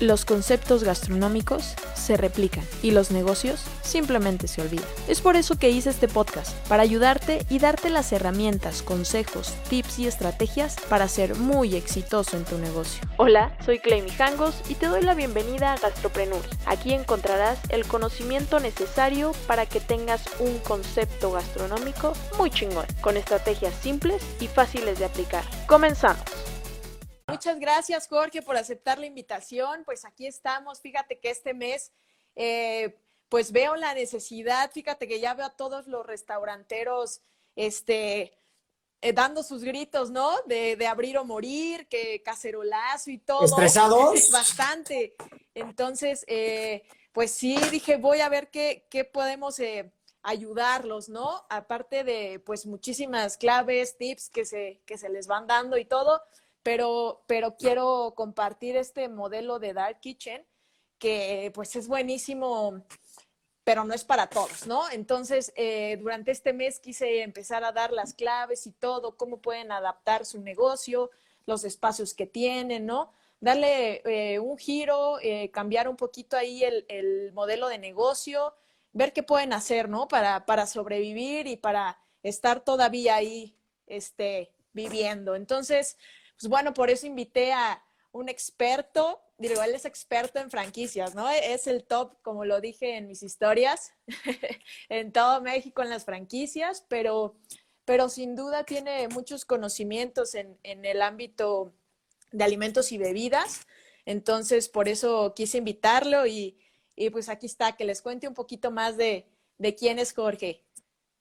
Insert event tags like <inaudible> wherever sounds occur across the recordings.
Los conceptos gastronómicos se replican y los negocios simplemente se olvidan. Es por eso que hice este podcast, para ayudarte y darte las herramientas, consejos, tips y estrategias para ser muy exitoso en tu negocio. Hola, soy Clay Mijangos y te doy la bienvenida a Gastropreneur. Aquí encontrarás el conocimiento necesario para que tengas un concepto gastronómico muy chingón, con estrategias simples y fáciles de aplicar. Comenzamos. Muchas gracias, Jorge, por aceptar la invitación. Pues aquí estamos. Fíjate que este mes, eh, pues veo la necesidad. Fíjate que ya veo a todos los restauranteros, este, eh, dando sus gritos, ¿no? De, abrir o morir, que cacerolazo y todo. ¿Estresados? <laughs> Bastante. Entonces, eh, pues sí, dije, voy a ver qué, qué podemos ayudarlos, ¿no? Aparte de, pues, muchísimas claves, tips que se, que se les van dando y todo pero, pero quiero compartir este modelo de Dark Kitchen que pues es buenísimo, pero no es para todos, ¿no? Entonces, eh, durante este mes quise empezar a dar las claves y todo, cómo pueden adaptar su negocio, los espacios que tienen, ¿no? Darle eh, un giro, eh, cambiar un poquito ahí el, el, modelo de negocio, ver qué pueden hacer, ¿no? Para, para sobrevivir y para estar todavía ahí, este, viviendo. Entonces, pues bueno, por eso invité a un experto, digo, él es experto en franquicias, ¿no? Es el top, como lo dije en mis historias, <laughs> en todo México en las franquicias, pero, pero sin duda tiene muchos conocimientos en, el ámbito de alimentos y bebidas. Entonces, por eso quise invitarlo y, pues aquí está, que les cuente un poquito más de, de quién es Jorge,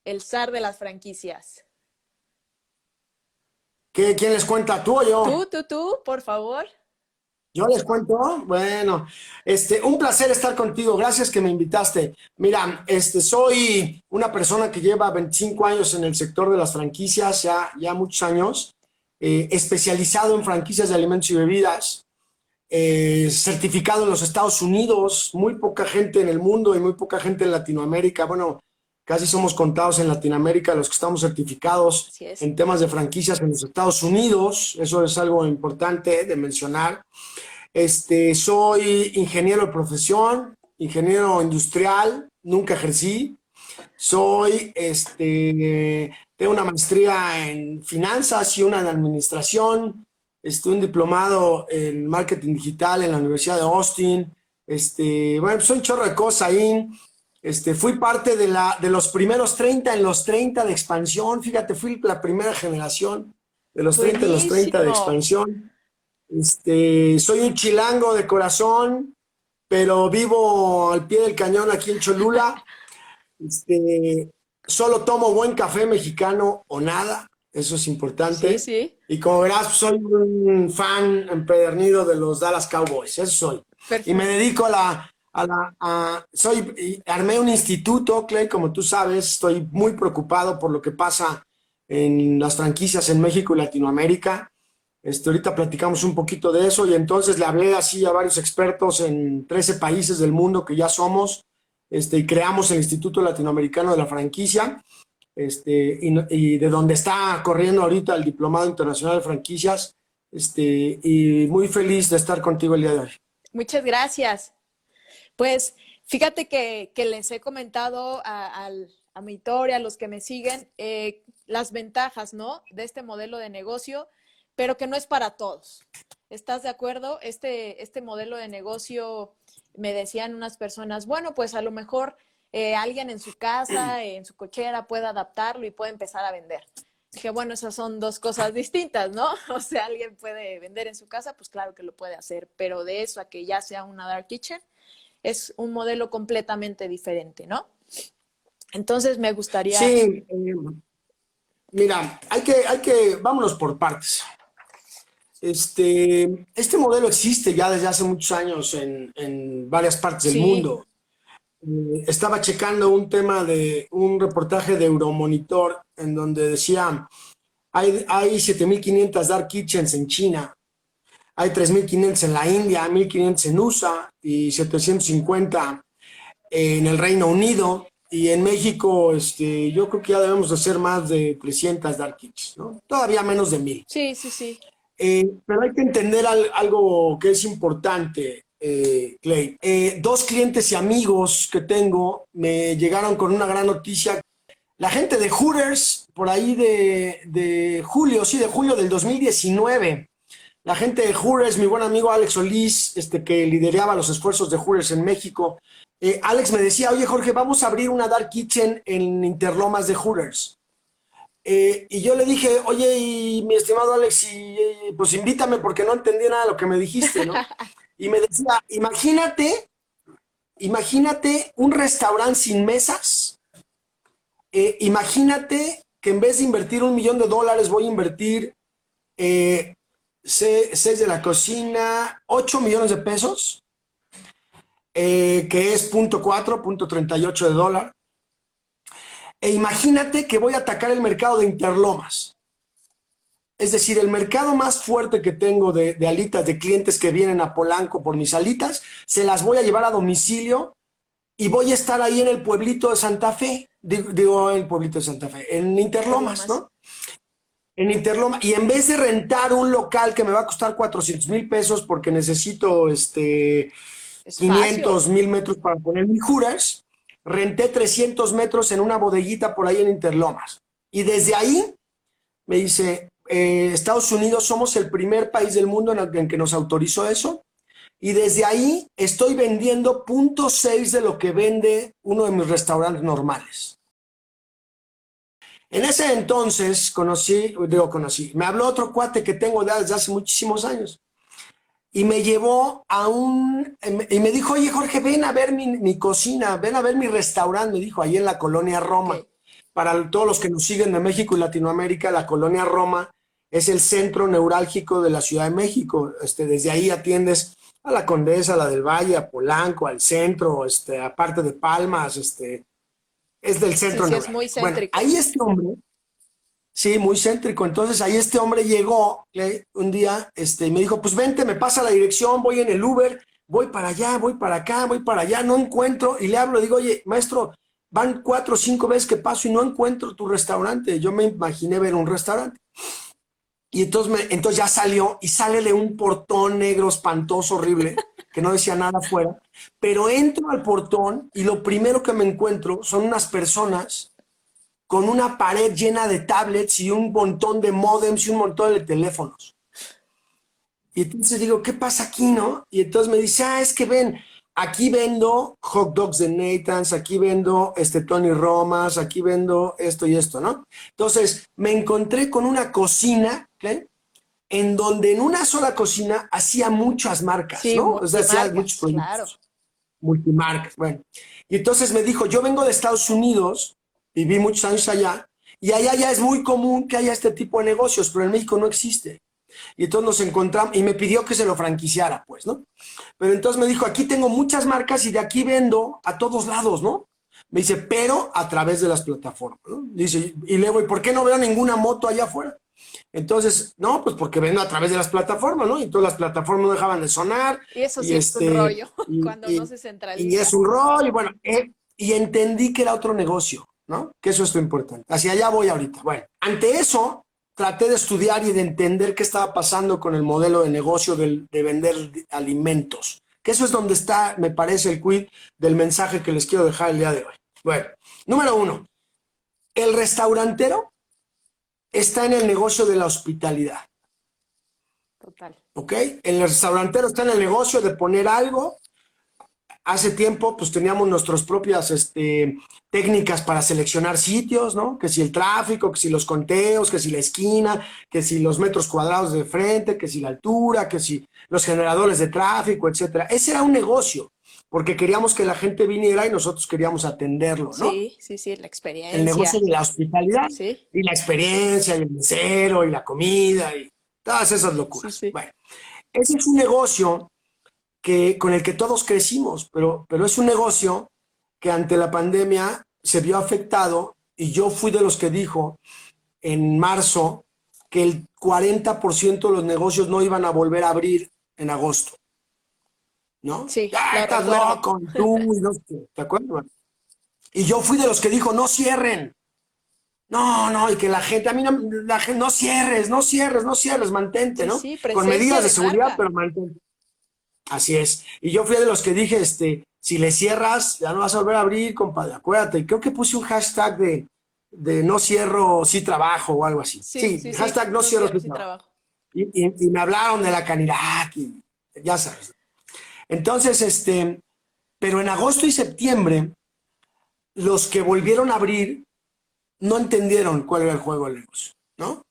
el zar de las franquicias. ¿Quién les cuenta? ¿Tú o yo? Tú, tú, tú, por favor. ¿Yo les cuento? Bueno, este, un placer estar contigo. Gracias que me invitaste. Mira, este, soy una persona que lleva 25 años en el sector de las franquicias, ya, ya muchos años, eh, especializado en franquicias de alimentos y bebidas, eh, certificado en los Estados Unidos, muy poca gente en el mundo y muy poca gente en Latinoamérica. Bueno, Casi somos contados en Latinoamérica los que estamos certificados en temas de franquicias en los Estados Unidos. Eso es algo importante de mencionar. Este, soy ingeniero de profesión, ingeniero industrial, nunca ejercí. Soy, este, tengo una maestría en finanzas y una en administración. Estoy un diplomado en marketing digital en la Universidad de Austin. Este, bueno, soy un chorro de cosas ahí. Este, fui parte de, la, de los primeros 30 en los 30 de expansión. Fíjate, fui la primera generación de los 30 en los 30 de expansión. Este, soy un chilango de corazón, pero vivo al pie del cañón aquí en Cholula. <laughs> Este, solo tomo buen café mexicano o nada. Eso es importante. Sí, sí. Y como verás, soy un fan empedernido de los Dallas Cowboys. Eso soy. Y me dedico a la, soy, armé un instituto, Clay, como tú sabes, estoy muy preocupado por lo que pasa en las franquicias en México y Latinoamérica. Este, ahorita platicamos un poquito de eso y entonces le hablé así a varios expertos en 13 países del mundo que ya somos este, y creamos el Instituto Latinoamericano de la Franquicia este, y, de donde está corriendo ahorita el Diplomado Internacional de Franquicias este, y muy feliz de estar contigo el día de hoy. Muchas gracias. Pues fíjate que, les he comentado a, mi historia, a los que me siguen, eh, las ventajas, ¿no? De este modelo de negocio, pero que no es para todos. ¿Estás de acuerdo? Este, este modelo de negocio, me decían unas personas, bueno, pues a lo mejor eh, alguien en su casa, en su cochera, puede adaptarlo y puede empezar a vender. Dije, bueno, esas son dos cosas distintas, ¿no? <laughs> O sea, alguien puede vender en su casa, pues claro que lo puede hacer, pero de eso a que ya sea una dark kitchen, es un modelo completamente diferente, ¿no? Entonces me gustaría... Sí, eh, mira, hay que, hay que, vámonos por partes. Este, este modelo existe ya desde hace muchos años en, varias partes del mundo. Eh, estaba checando un tema de un reportaje de Euromonitor en donde decía, hay, hay 7.500 dark kitchens en China hay 3.500 en la India, 1.500 en USA y 750 en el Reino Unido. Y en México, este, yo creo que ya debemos de ser más de 300 dark kits, ¿no? Todavía menos de 1.000. Sí, sí, sí. Eh, pero hay que entender algo que es importante. eh, Clay. Eh, dos clientes y amigos que tengo me llegaron con una gran noticia. La gente de Hooters, por ahí de, de julio, sí, de julio del 2019, la gente de Hooters, mi buen amigo Alex Solís, este, que lideraba los esfuerzos de Hooters en México, eh, Alex me decía, oye Jorge, vamos a abrir una Dark Kitchen en Interlomas de Hooters. Eh, y yo le dije, oye, y mi estimado Alex, pues invítame porque no entendí nada de lo que me dijiste, ¿no? <laughs> Y me decía, imagínate, imagínate un restaurante sin mesas. Eh, imagínate que en vez de invertir un millón de dólares, voy a invertir seis de la cocina, 8 millones de pesos eh, que es punto .4, punto .38 de dólar. E imagínate que voy a atacar el mercado de interlomas. Es decir, el mercado más fuerte que tengo de, alitas, de clientes que vienen a Polanco por mis alitas, se las voy a llevar a domicilio y voy a estar ahí en el pueblito de Santa Fe, digo, en el pueblito de Santa Fe, en Interlomas, ¿no? En Interlomas. Y en vez de rentar un local que me va a costar 400 mil pesos porque necesito este, 500 mil metros para poner mi juras, renté 300 metros en una bodeguita por ahí en Interlomas. Y desde ahí me dice, eh, Estados Unidos somos el primer país del mundo en, el, que nos autorizó eso. Y desde ahí estoy vendiendo punto seis de lo que vende uno de mis restaurantes normales. En ese entonces conocí, digo conocí, me habló otro cuate que tengo desde hace muchísimos años y me llevó a un, y me dijo, oye Jorge, ven a ver mi, cocina, ven a ver mi restaurante, me dijo, ahí en la colonia Roma. Para todos los que nos siguen de México y Latinoamérica, la colonia Roma es el centro neurálgico de la Ciudad de México. Este, desde ahí atiendes a la Condesa, a la del Valle, a Polanco, al centro, este, aparte de Palmas, este, es del centro. Sí, es muy céntrico. ahí este hombre, Sí, muy céntrico. Entonces ahí este hombre llegó un día este, y me dijo, pues vente, me pasa la dirección, voy en el Uber, voy para allá, voy para acá, voy para allá, no encuentro. Y le hablo, digo, oye, maestro, van cuatro o cinco veces que paso y no encuentro tu restaurante. Yo me imaginé ver un restaurante. Y entonces, me, entonces ya salió y sale de un portón negro espantoso, horrible, que no decía nada afuera. Pero entro al portón y lo primero que me encuentro son unas personas con una pared llena de tablets y un montón de modems y un montón de teléfonos. Y entonces digo, ¿qué pasa aquí, no? Y entonces me dice, ah, es que ven, aquí vendo hot dogs de Nathan's, aquí vendo este Tony Romas, aquí vendo esto y esto, ¿no? Entonces me encontré con una cocina, ¿okay? En donde en una sola cocina hacía muchas marcas, ¿no? O sea, hacía muchos productos. Multimarcas, bueno. Y entonces me dijo, yo vengo de Estados Unidos viví muchos años allá, y allá ya es muy común que haya este tipo de negocios, pero en México no existe. Y entonces nos encontramos, y me pidió que se lo franquiciara, pues, ¿no? Pero entonces me dijo, aquí tengo muchas marcas y de aquí vendo a todos lados, ¿no? Me dice, pero a través de las plataformas, ¿no? Dice, y le voy, ¿por qué no veo ninguna moto allá afuera? Entonces, no, pues porque vendo a través de las plataformas, ¿no? Y todas las plataformas no dejaban de sonar. Y eso sí es un este, rollo, <laughs> cuando no se centraliza. Y es un rollo, y bueno, eh, y entendí que era otro negocio. ¿no? Que eso es lo importante. Hacia allá voy ahorita. Bueno, ante eso, traté de estudiar y de entender qué estaba pasando con el modelo de negocio de vender alimentos. Que eso es donde está, me parece, el quid del mensaje que les quiero dejar el día de hoy. Bueno, número uno, el restaurantero está en el negocio de la hospitalidad. Total. ¿Ok? El restaurantero está en el negocio de poner algo hace tiempo pues teníamos nuestras propias este, técnicas para seleccionar sitios, ¿no? Que si el tráfico, que si los conteos, que si la esquina, que si los metros cuadrados de frente, que si la altura, que si los generadores de tráfico, etcétera. Ese era un negocio, porque queríamos que la gente viniera y nosotros queríamos atenderlo, ¿no? Sí, sí, sí, la experiencia. El negocio de la hospitalidad y la experiencia, y el mesero y la comida y todas esas locuras. bueno, ese es un negocio con el que todos crecimos, pero, pero es un negocio que ante la pandemia se vio afectado y yo fui de los que dijo en marzo que el 40% de los negocios no iban a volver a abrir en agosto. ¿No? Sí. estás loco, tú, no, ¿te acuerdas? Y yo fui de los que dijo, no cierren. No, no, y que la gente, a mí no, la gente, no cierres, no cierres, no cierres, mantente, ¿no? Con medidas de seguridad, pero mantente. Así es. Y yo fui de los que dije, este, si le cierras, ya no vas a volver a abrir, compadre, acuérdate. Creo que puse un hashtag de, de no cierro, sí trabajo o algo así. Sí, hashtag no, cierro, sí, trabajo. Y, me hablaron de la canidad, ya sabes. Entonces, este, pero en agosto y septiembre, los que volvieron a abrir no entendieron cuál era el juego del negocio, ¿no?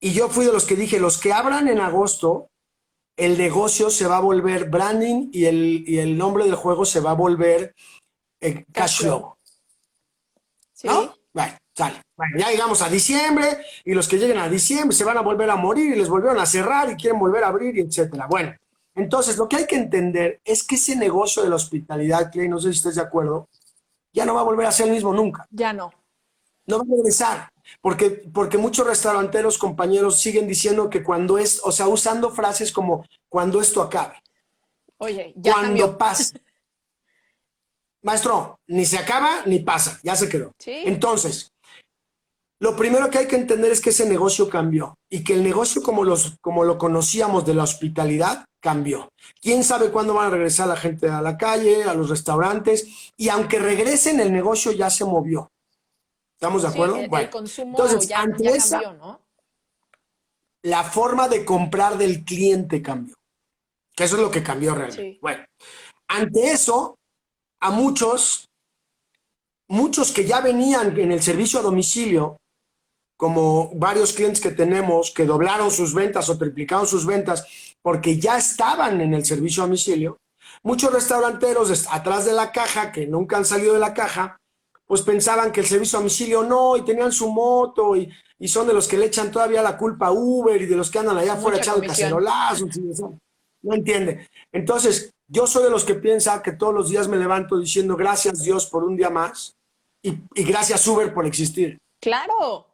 Y yo fui de los que dije, los que abran en agosto, el negocio se va a volver branding y el, el nombre del juego se va a volver eh, cash flow. ¿No? Bueno, sale. Bueno, ya llegamos a diciembre y los que lleguen a diciembre se van a volver a morir y les volvieron a cerrar y quieren volver a abrir, etcétera. Bueno, entonces lo que hay que entender es que ese negocio de la hospitalidad, Clay, no sé si estés de acuerdo, ya no va a volver a ser el mismo nunca. Ya no. No va a regresar. Porque, porque muchos restauranteros, compañeros, siguen diciendo que cuando es, o sea, usando frases como cuando esto acabe. Oye, ya Cuando pase. <laughs> Maestro, ni se acaba ni pasa, ya se quedó. Entonces, lo primero que hay que entender es que ese negocio cambió y que el negocio como, los, como lo conocíamos de la hospitalidad cambió. ¿Quién sabe cuándo van a regresar la gente a la calle, a los restaurantes? Y aunque regresen, el negocio ya se movió. ¿Estamos de acuerdo? el, consumo entonces, ya, cambió, ¿no? La forma de comprar del cliente cambió. Que eso es lo que cambió realmente. Bueno, ante eso, a muchos, muchos que ya venían en el servicio a domicilio, como varios clientes que tenemos que doblaron sus ventas o triplicaron sus ventas porque ya estaban en el servicio a domicilio, muchos restauranteros atrás de la caja, que nunca han salido de la caja, pues pensaban que el servicio a domicilio no, y tenían su moto, y, son de los que le echan todavía la culpa a Uber y de los que andan allá afuera echando cacerolazos. No entiende. Entonces, yo soy de los que piensa que todos los días me levanto diciendo gracias Dios por un día más y, gracias Uber por existir. Claro.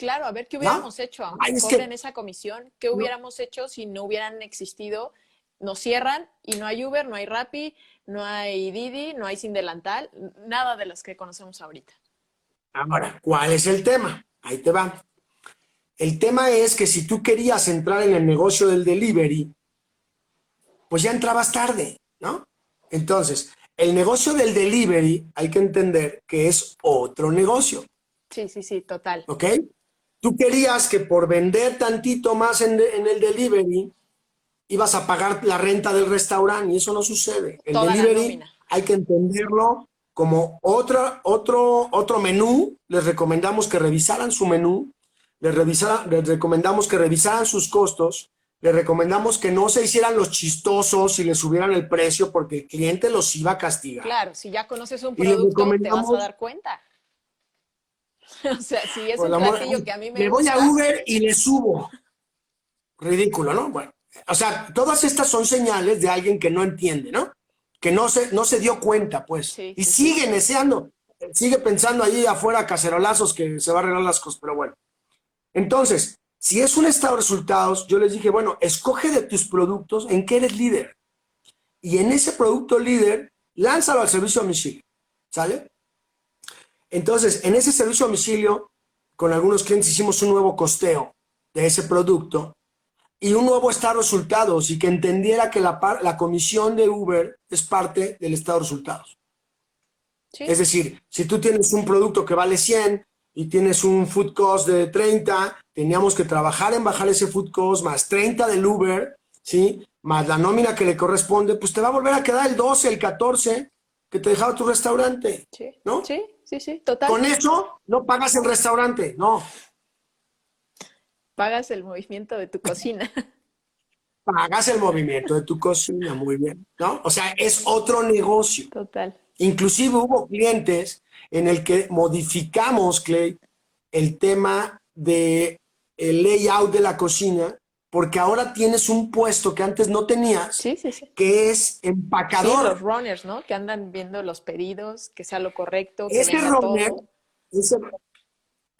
Claro, a ver qué hubiéramos hecho, aunque cobren esa comisión, qué hubiéramos hecho si no hubieran existido. Nos cierran y no hay Uber, no hay Rappi, no hay Didi, no hay Sin Delantal, nada de las que conocemos ahorita. Ahora, ¿cuál es el tema? Ahí te va. El tema es que si tú querías entrar en el negocio del delivery, pues ya entrabas tarde, ¿no? Entonces, el negocio del delivery hay que entender que es otro negocio. Sí, sí, sí, total. ¿Ok? Tú querías que por vender tantito más en, en el delivery, ibas a pagar la renta del restaurante y eso no sucede. El delivery hay que entenderlo como otra, otro, otro menú. Les recomendamos que revisaran su menú, les, les recomendamos que revisaran sus costos, les recomendamos que no se hicieran los chistosos y les subieran el precio porque el cliente los iba a castigar. Claro, si ya conoces un producto te vas a dar cuenta. <laughs> o sea, si es un platillo que a mí me, me voy a Uber y le subo. Ridículo, ¿no? Bueno. O sea, todas estas son señales de alguien que no entiende, ¿no? Que no se, no se dio cuenta, pues. y sigue deseando, sigue pensando allí afuera cacerolazos que se va a arreglar las cosas, pero bueno. Entonces, si es un estado de resultados, yo les dije, bueno, escoge de tus productos en qué eres líder. Y en ese producto líder, lánzalo al servicio a domicilio. ¿Sale? Entonces, en ese servicio a domicilio, con algunos clientes hicimos un nuevo costeo de ese producto y un nuevo estado de resultados y que entendiera que la, la comisión de Uber es parte del estado de resultados. Es decir, si tú tienes un producto que vale 100 y tienes un food cost de 30, teníamos que trabajar en bajar ese food cost más 30 del Uber, ¿sí? Más la nómina que le corresponde, pues te va a volver a quedar el 12, el 14 que te dejaba tu restaurante. Sí. ¿No? Sí, sí, sí, total. Con eso no pagas el restaurante, no pagas el movimiento de tu cocina. <laughs> Pagas el movimiento de tu cocina, muy bien, ¿no? O sea, es otro negocio. Total. Inclusive hubo clientes en el que modificamos, Clay, el tema de el layout de la cocina, porque ahora tienes un puesto que antes no tenías, sí, sí, sí. que es empacador. Los runners, ¿no? Que andan viendo los pedidos, que sea lo correcto. Que ese runner,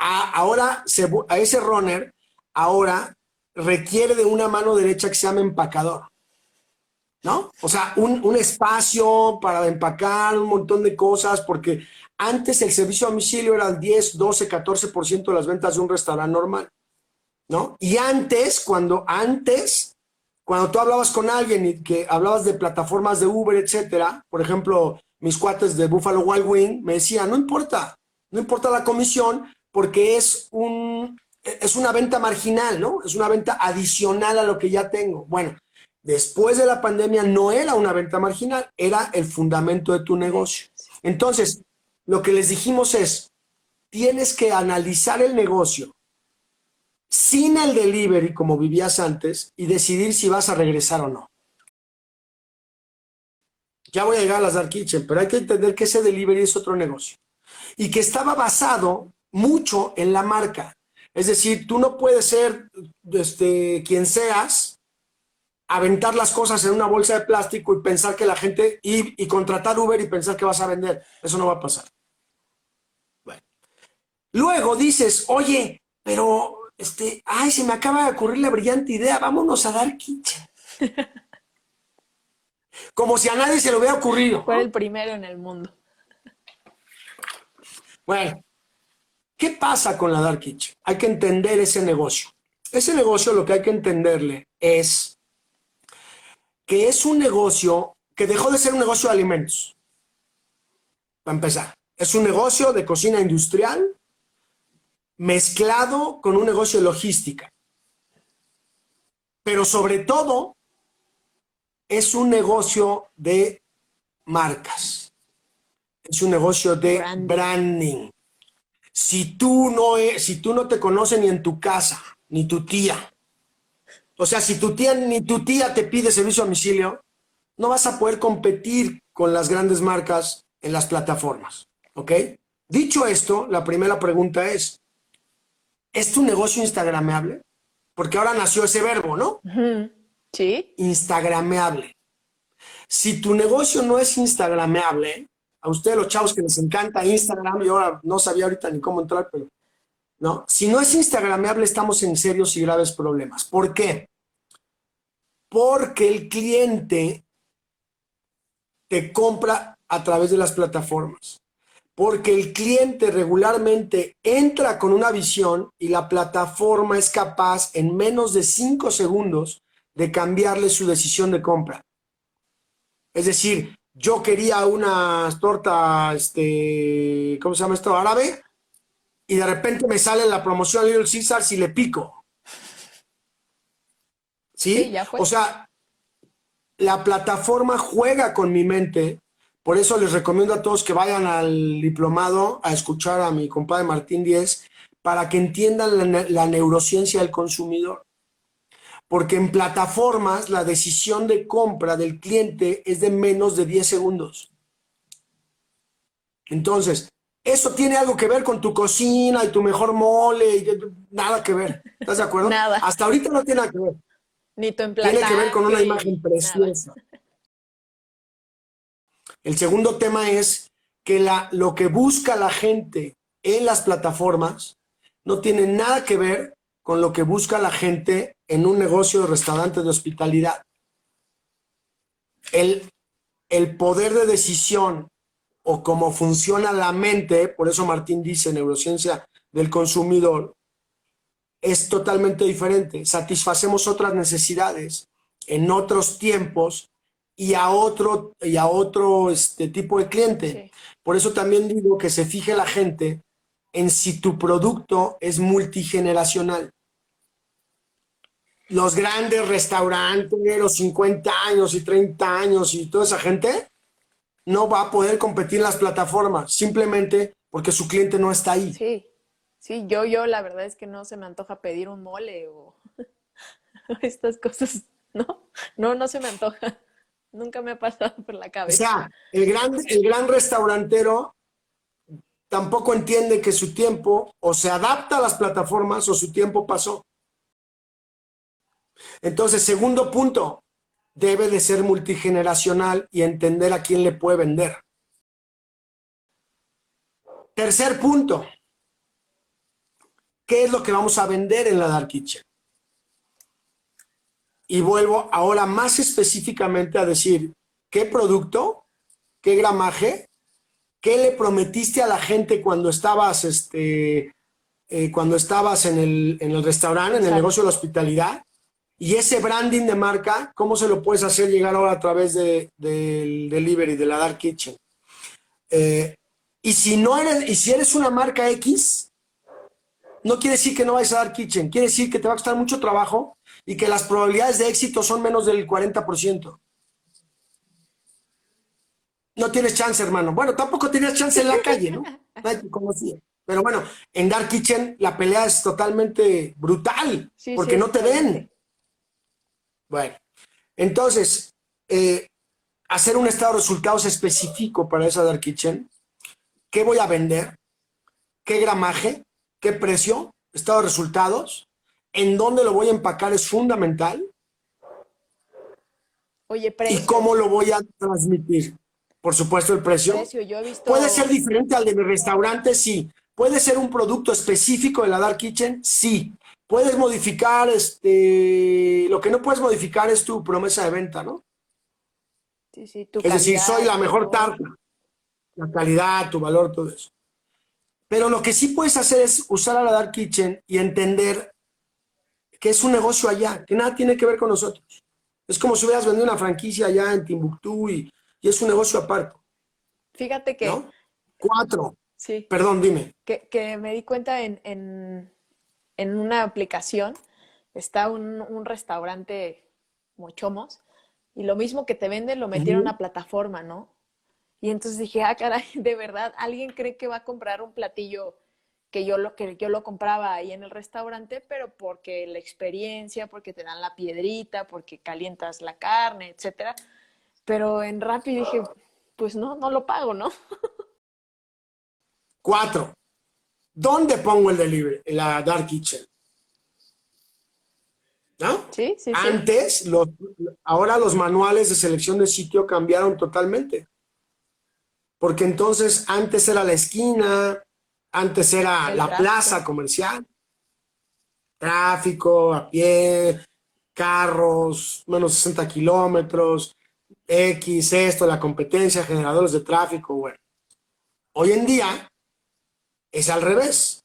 ahora a ese runner ahora requiere de una mano derecha que se llama empacador. ¿No? O sea, un, espacio para empacar un montón de cosas, porque antes el servicio a domicilio era el 10, 12, 14% de las ventas de un restaurante normal. ¿No? Y antes, cuando antes, cuando tú hablabas con alguien y que hablabas de plataformas de Uber, etcétera, por ejemplo, mis cuates de Buffalo Wild Wing me decían, no importa, no importa la comisión porque es un es una venta marginal, ¿no? Es una venta adicional a lo que ya tengo. Bueno, después de la pandemia no era una venta marginal, era el fundamento de tu negocio. Entonces, lo que les dijimos es, tienes que analizar el negocio sin el delivery como vivías antes y decidir si vas a regresar o no. Ya voy a llegar a las Dark Kitchen, pero hay que entender que ese delivery es otro negocio y que estaba basado mucho en la marca. Es decir, tú no puedes ser este, quien seas, aventar las cosas en una bolsa de plástico y pensar que la gente, y, y contratar Uber y pensar que vas a vender. Eso no va a pasar. Bueno. Luego dices, oye, pero, este, ay, se me acaba de ocurrir la brillante idea, vámonos a dar. <laughs> Como si a nadie se le hubiera ocurrido. Fue el primero en el mundo. Bueno, ¿Qué pasa con la Dark Kitchen? Hay que entender ese negocio. Ese negocio lo que hay que entenderle es que es un negocio que dejó de ser un negocio de alimentos. Para empezar, es un negocio de cocina industrial mezclado con un negocio de logística. Pero sobre todo, es un negocio de marcas. Es un negocio de branding si tú no, si tú no te conoces ni en tu casa, ni tu tía, o sea, si tu tía ni tu tía te pide servicio a domicilio, no vas a poder competir con las grandes marcas en las plataformas, ¿ok? Dicho esto, la primera pregunta es, ¿es tu negocio instagrameable? Porque ahora nació ese verbo, ¿no? Sí. Instagrameable. Si tu negocio no es instagrameable, a ustedes los chavos que les encanta Instagram, y ahora no sabía ahorita ni cómo entrar, pero no, si no es instagramable estamos en serios y graves problemas. ¿Por qué? Porque el cliente te compra a través de las plataformas. Porque el cliente regularmente entra con una visión y la plataforma es capaz en menos de cinco segundos de cambiarle su decisión de compra. Es decir, yo quería una torta, este, ¿cómo se llama esto? Árabe, y de repente me sale la promoción Little Caesars y le pico. ¿Sí? o sea, la plataforma juega con mi mente. Por eso les recomiendo a todos que vayan al diplomado a escuchar a mi compadre Martín Díez para que entiendan la neurociencia del consumidor porque en plataformas la decisión de compra del cliente es de menos de 10 segundos. Entonces, eso tiene algo que ver con tu cocina y tu mejor mole, y nada que ver. ¿Estás de acuerdo? Nada. Hasta ahorita no tiene nada que ver. Ni tu Tiene que ver con una imagen preciosa. El segundo tema es que lo que busca la gente en las plataformas no tiene nada que ver con lo que busca la gente en un negocio de restaurante de hospitalidad. El, el poder de decisión o cómo funciona la mente, por eso Martín dice neurociencia del consumidor, es totalmente diferente. Satisfacemos otras necesidades en otros tiempos y a otro, y a otro este, tipo de cliente. Por eso también digo que se fije la gente en si tu producto es multigeneracional los grandes restaurantes, los 50 años y 30 años y toda esa gente, no va a poder competir en las plataformas, simplemente porque su cliente no está ahí. Sí, sí, yo, yo la verdad es que no se me antoja pedir un mole o <laughs> estas cosas, ¿no? No, no se me antoja. Nunca me ha pasado por la cabeza. O sea, el gran, el gran restaurantero tampoco entiende que su tiempo o se adapta a las plataformas o su tiempo pasó. Entonces, segundo punto, debe de ser multigeneracional y entender a quién le puede vender. Tercer punto, ¿qué es lo que vamos a vender en la Dark Kitchen? Y vuelvo ahora más específicamente a decir, ¿qué producto? ¿Qué gramaje? ¿Qué le prometiste a la gente cuando estabas, este, eh, cuando estabas en el, en el restaurante, en el negocio de la hospitalidad? Y ese branding de marca, ¿cómo se lo puedes hacer llegar ahora a través de, del delivery, de la Dark Kitchen? Eh, y si no eres, y si eres una marca X, no quiere decir que no vayas a Dark Kitchen, quiere decir que te va a costar mucho trabajo y que las probabilidades de éxito son menos del 40%. No tienes chance, hermano. Bueno, tampoco tenías chance en la calle, ¿no? <laughs> Nadie te conocía. Pero bueno, en Dark Kitchen la pelea es totalmente brutal, Sí, porque sí, no te ven. Bueno, entonces, eh, hacer un estado de resultados específico para esa Dark Kitchen. ¿Qué voy a vender? ¿Qué gramaje? ¿Qué precio? Estado de resultados. ¿En dónde lo voy a empacar es fundamental? Oye, precio. ¿Y cómo lo voy a transmitir? Por supuesto, el precio. precio. Yo he visto. ¿Puede ser diferente al de mi restaurante? Sí. ¿Puede ser un producto específico de la Dark Kitchen? Sí. Puedes modificar, este, lo que no puedes modificar es tu promesa de venta, ¿no? Sí, sí, tu Es decir, soy la mejor tarta, la calidad, tu valor, todo eso. Pero lo que sí puedes hacer es usar a la Dark Kitchen y entender que es un negocio allá, que nada tiene que ver con nosotros. Es como si hubieras vendido una franquicia allá en Timbuktu y, y es un negocio aparte, Fíjate que. ¿no? Cuatro. Sí. Perdón, dime. que, que me di cuenta en, en, en una aplicación, está un, un restaurante Mochomos, y lo mismo que te venden lo metieron Ujú. a una plataforma, ¿no? Y entonces dije, ah, caray, de verdad, ¿alguien cree que va a comprar un platillo que yo lo, que yo lo compraba ahí en el restaurante, pero porque la experiencia, porque te dan la piedrita, porque calientas la carne, etcétera? Pero en Rappi dije, pues no, no lo pago, ¿no? <laughs> Cuatro. ¿Dónde pongo el delivery? La Dark Kitchen. ¿No? Sí, sí, sí. Antes, los, ahora los manuales de selección de sitio cambiaron totalmente. Porque entonces antes era la esquina, antes era El la tráfico. plaza comercial. Tráfico, a pie, carros, menos 60 kilómetros, X, esto, la competencia, generadores de tráfico, bueno. Hoy en día es al revés.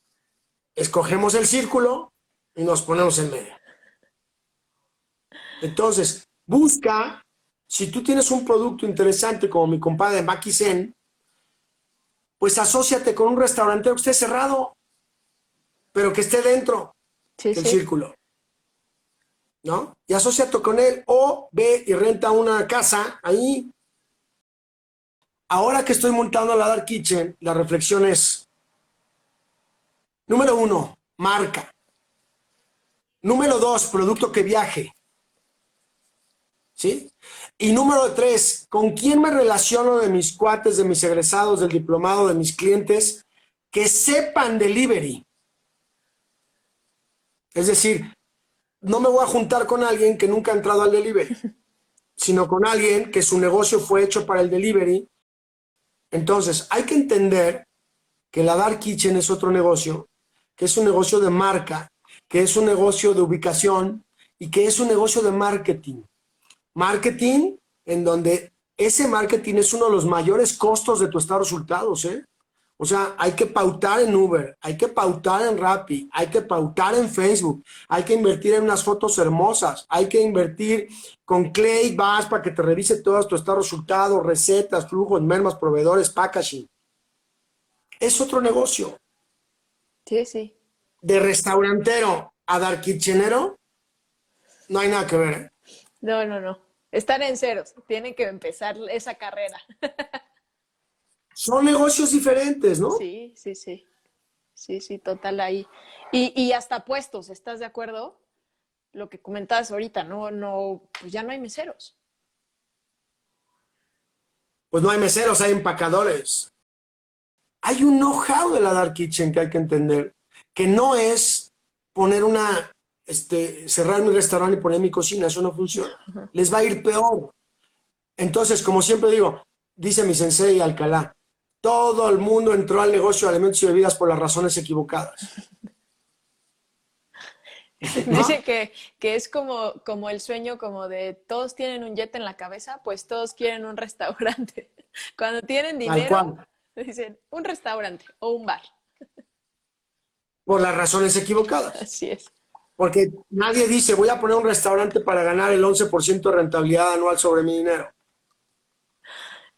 Escogemos el círculo y nos ponemos en medio. Entonces, busca, si tú tienes un producto interesante como mi compadre Maki Zen, pues asóciate con un restaurante que esté cerrado, pero que esté dentro Sí, del sí. círculo. ¿No? Y asóciate con él o ve y renta una casa ahí. Ahora que estoy montando la Dark Kitchen, la reflexión es, número uno, marca. Número dos, producto que viaje. ¿Sí? Y número tres, ¿con quién me relaciono de mis cuates, de mis egresados, del diplomado, de mis clientes que sepan delivery? Es decir, no me voy a juntar con alguien que nunca ha entrado al delivery, <laughs> sino con alguien que su negocio fue hecho para el delivery. Entonces, hay que entender que la Dark Kitchen es otro negocio, que es un negocio de marca, que es un negocio de ubicación y que es un negocio de marketing. Marketing en donde ese marketing es uno de los mayores costos de tu estado de resultados, ¿eh? O sea, hay que pautar en Uber, hay que pautar en Rappi, hay que pautar en Facebook, hay que invertir en unas fotos hermosas, hay que invertir con Clay Bass para que te revise todo tu estado de resultados, recetas, flujos, mermas, proveedores, packaging. Es otro negocio. Sí, sí. De restaurantero a dar kitchenero, no hay nada que ver. ¿eh? No, no, no. Están en ceros. Tienen que empezar esa carrera. Son negocios diferentes, ¿no? Sí, sí, sí. Sí, sí, total ahí. Y, y hasta puestos, ¿estás de acuerdo? Lo que comentabas ahorita, no, no, pues ya no hay meseros. Pues no hay meseros, hay empacadores. Hay un know-how de la Dark Kitchen que hay que entender, que no es poner una, este, cerrar mi restaurante y poner mi cocina, eso no funciona. Les va a ir peor. Entonces, como siempre digo, dice mi sensei Alcalá, todo el mundo entró al negocio de alimentos y bebidas por las razones equivocadas. <laughs> ¿No? Dice que, que es como, como el sueño como de todos tienen un jet en la cabeza, pues todos quieren un restaurante. <laughs> Cuando tienen dinero, dicen un restaurante o un bar. Por las razones equivocadas. Así es. Porque nadie dice, voy a poner un restaurante para ganar el 11% de rentabilidad anual sobre mi dinero.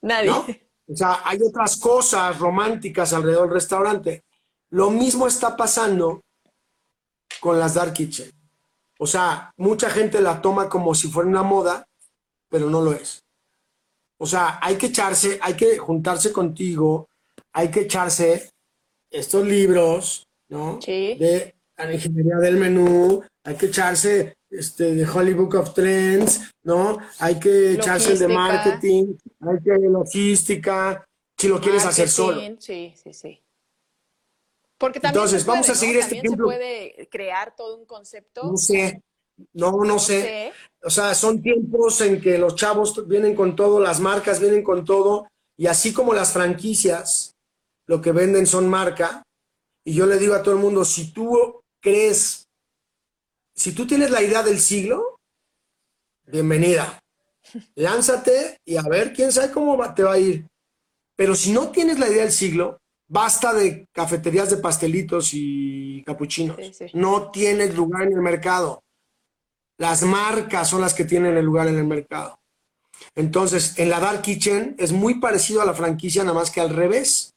Nadie. ¿no? O sea, hay otras cosas románticas alrededor del restaurante. Lo mismo está pasando con las dark kitchen. O sea, mucha gente la toma como si fuera una moda, pero no lo es. O sea, hay que echarse, hay que juntarse contigo, hay que echarse estos libros, ¿no? Sí. De la ingeniería del menú, hay que echarse este, de Holy Book of Trends, ¿no? Hay que echarse el de marketing, hay que logística, si lo quieres hacer solo. Sí, sí, sí. Porque también Entonces, puede, vamos a ¿no? seguir este También ejemplo. se puede crear todo un concepto. No sé, no, no sé. sé. O sea, son tiempos en que los chavos vienen con todo, las marcas vienen con todo, y así como las franquicias, lo que venden son marca. Y yo le digo a todo el mundo, si tú crees, si tú tienes la idea del siglo, bienvenida. Lánzate y a ver, quién sabe cómo te va a ir. Pero si no tienes la idea del siglo, basta de cafeterías de pastelitos y capuchinos. Sí, sí. No tienes lugar en el mercado. Las marcas son las que tienen el lugar en el mercado. Entonces, en la Dark Kitchen es muy parecido a la franquicia, nada más que al revés.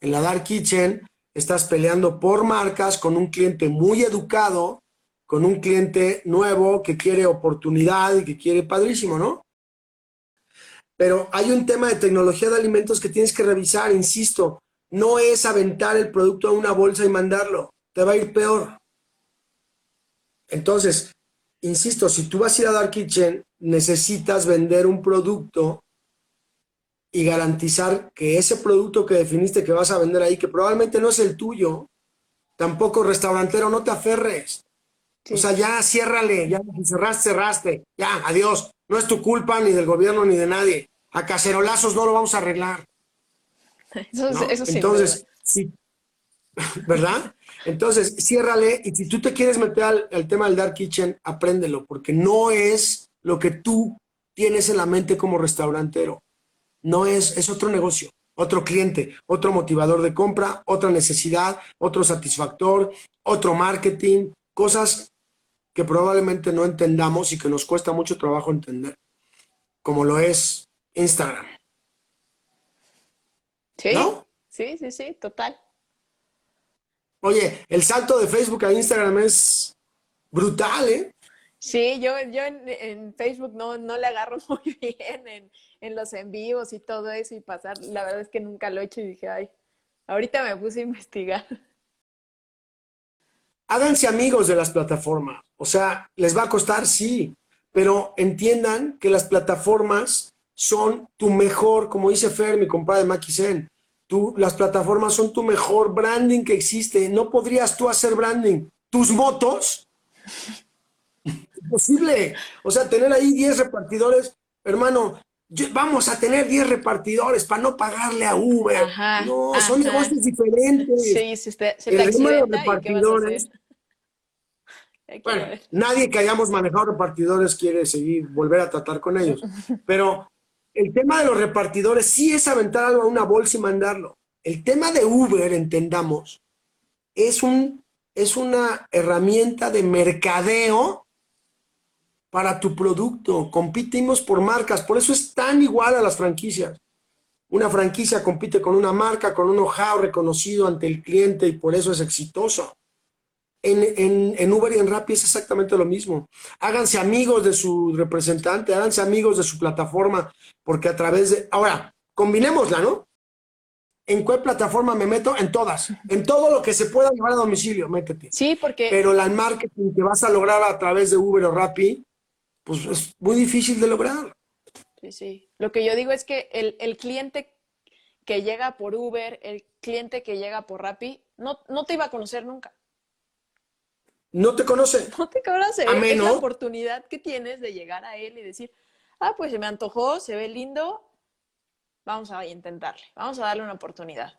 En la Dark Kitchen estás peleando por marcas con un cliente muy educado, con un cliente nuevo que quiere oportunidad y que quiere padrísimo, ¿no? Pero hay un tema de tecnología de alimentos que tienes que revisar, insisto, no es aventar el producto a una bolsa y mandarlo, te va a ir peor. Entonces, insisto, si tú vas a ir a Dark Kitchen, necesitas vender un producto y garantizar que ese producto que definiste que vas a vender ahí, que probablemente no es el tuyo, tampoco restaurantero, no te aferres. Sí. O sea, ya ciérrale, ya si cerraste, cerraste, ya, adiós. No es tu culpa ni del gobierno ni de nadie. A cacerolazos no lo vamos a arreglar. Eso, ¿no? eso sin Entonces, sí, <laughs> ¿verdad? Entonces, ciérrale y si tú te quieres meter al, al tema del Dark Kitchen, apréndelo, porque no es lo que tú tienes en la mente como restaurantero. No es, es otro negocio, otro cliente, otro motivador de compra, otra necesidad, otro satisfactor, otro marketing, cosas que probablemente no entendamos y que nos cuesta mucho trabajo entender, como lo es Instagram, Sí, ¿no? sí, sí, sí, total. Oye, el salto de Facebook a Instagram es brutal, ¿eh? Sí, yo, yo en, Facebook no, no le agarro <laughs> muy bien en, en los en vivos y todo eso y pasar. La verdad es que nunca lo he hecho y dije, ay, ahorita me puse a investigar. <laughs> Háganse amigos de las plataformas. O sea, les va a costar, sí, pero entiendan que las plataformas son tu mejor, como dice Fer, mi compadre Maki Zen, tú, las plataformas son tu mejor branding que existe. No podrías tú hacer branding. Tus motos, imposible. O sea, tener ahí 10 repartidores, hermano, yo- vamos a tener 10 repartidores para no pagarle a Uber. Ajá, no, son negocios diferentes. Sí, se te, se El te tema de los accidenta y ¿qué vas a repartidores, <laughs> Bueno, nadie que hayamos manejado repartidores quiere seguir, volver a tratar con ellos. Pero el tema de los repartidores sí es aventar algo a una bolsa y mandarlo. El tema de Uber, entendamos, es, un, es una herramienta de mercadeo para tu producto. Competimos por marcas, por eso es tan igual a las franquicias. Una franquicia compite con una marca, con un know-how reconocido ante el cliente y por eso es exitoso. En, en, en Uber y en Rappi es exactamente lo mismo. Háganse amigos de su representante, háganse amigos de su plataforma, porque a través de... Ahora, combinémosla, ¿no? ¿En cuál plataforma me meto? En todas. En todo lo que se pueda llevar a domicilio, métete. Sí, porque Pero la marketing que vas a lograr a través de Uber o Rappi, pues es muy difícil de lograr. Sí, sí. Lo que yo digo es que el, el cliente que llega por Uber, el cliente que llega por Rappi, no, no te iba a conocer nunca. No te conoce. <laughs> No te conoce. A Es la oportunidad que tienes de llegar a él y decir, ah, pues se me antojó, se ve lindo, vamos a intentarle, vamos a darle una oportunidad.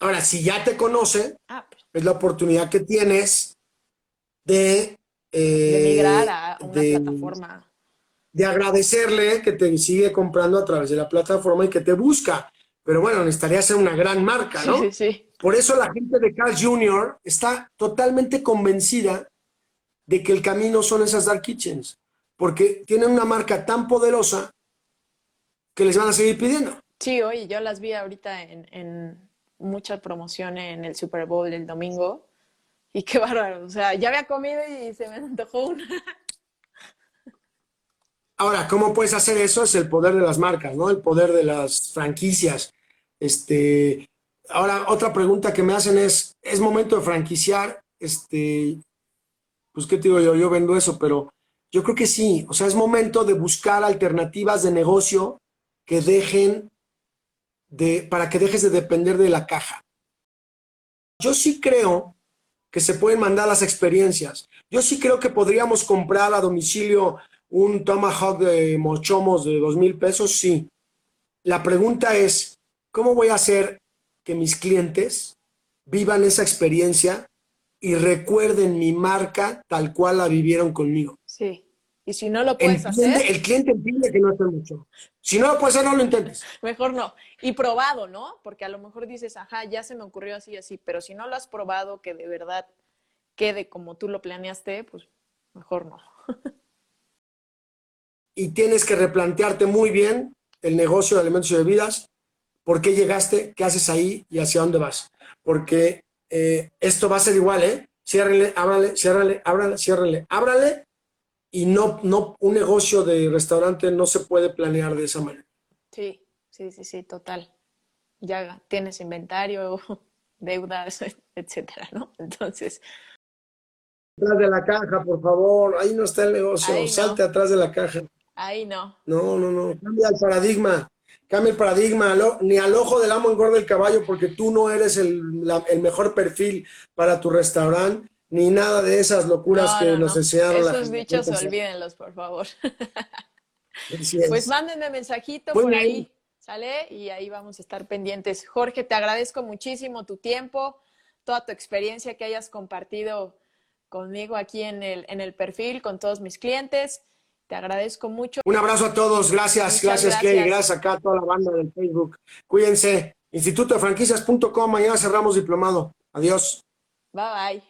Ahora, si ya te conoce, Ah, pues es la oportunidad que tienes de... eh, de migrar a una de- plataforma. de agradecerle que te sigue comprando a través de la plataforma y que te busca. Pero bueno, necesitaría ser una gran marca, ¿no? Sí, sí, sí. Por eso la gente de Carl Jr. está totalmente convencida de que el camino son esas dark kitchens, porque tienen una marca tan poderosa que les van a seguir pidiendo. Sí, oye, yo las vi ahorita en, en mucha promoción en el Super Bowl del domingo y qué bárbaro, o sea, ya había comido y se me antojó una. Ahora, ¿cómo puedes hacer eso? Es el poder de las marcas, ¿no? El poder de las franquicias. Este, ahora, otra pregunta que me hacen es, ¿es momento de franquiciar? Este, pues, ¿qué te digo yo? Yo vendo eso, pero yo creo que sí. O sea, es momento de buscar alternativas de negocio que dejen de, para que dejes de depender de la caja. Yo sí creo que se pueden mandar las experiencias. Yo sí creo que podríamos comprar a domicilio un tomahawk de mochomos de dos mil pesos, sí. La pregunta es, ¿cómo voy a hacer que mis clientes vivan esa experiencia y recuerden mi marca tal cual la vivieron conmigo? Sí. Y si no lo puedes hacer, El cliente entiende que no es mucho. Si no lo puedes hacer, no lo intentes. mejor no. Y probado, ¿no? Porque a lo mejor dices, ajá, ya se me ocurrió así y así, pero si no lo has probado que de verdad quede como tú lo planeaste, pues mejor no. y tienes que replantearte muy bien el negocio de alimentos y bebidas, por qué llegaste, qué haces ahí y hacia dónde vas. Porque eh, esto va a ser igual, ¿eh? Ciérrenle, ábrale, ciérrale, ábrale, ciérrenle, ábrale. Y no, no, un negocio de restaurante no se puede planear de esa manera. Sí, sí, sí, sí, total. Ya tienes inventario, <laughs> deudas, <laughs> etcétera, ¿no? Entonces, Atrás de la caja, por favor. Ahí no está el negocio. Ahí no. Salte atrás de la caja. ahí no. No, no, no. Cambia el paradigma. Cambia el paradigma. Ni al ojo del amo engorda el caballo porque tú no eres el, la- el mejor perfil para tu restaurante, ni nada de esas locuras No, que no, nos no. enseñaron la Esos dichos generación olvídenlos, por favor. <laughs> <laughs> Pues mándenme mensajito Muy por bien. ahí, ¿sale? Y ahí vamos a estar pendientes. Jorge, te agradezco muchísimo tu tiempo, toda tu experiencia que hayas compartido conmigo aquí en el, en el perfil, con todos mis clientes. Te agradezco mucho. Un abrazo a todos. Gracias, gracias, gracias. Gracias acá a toda la banda del Facebook. Cuídense. Instituto de Franquicias.com. Mañana cerramos diplomado. Adiós. Bye bye.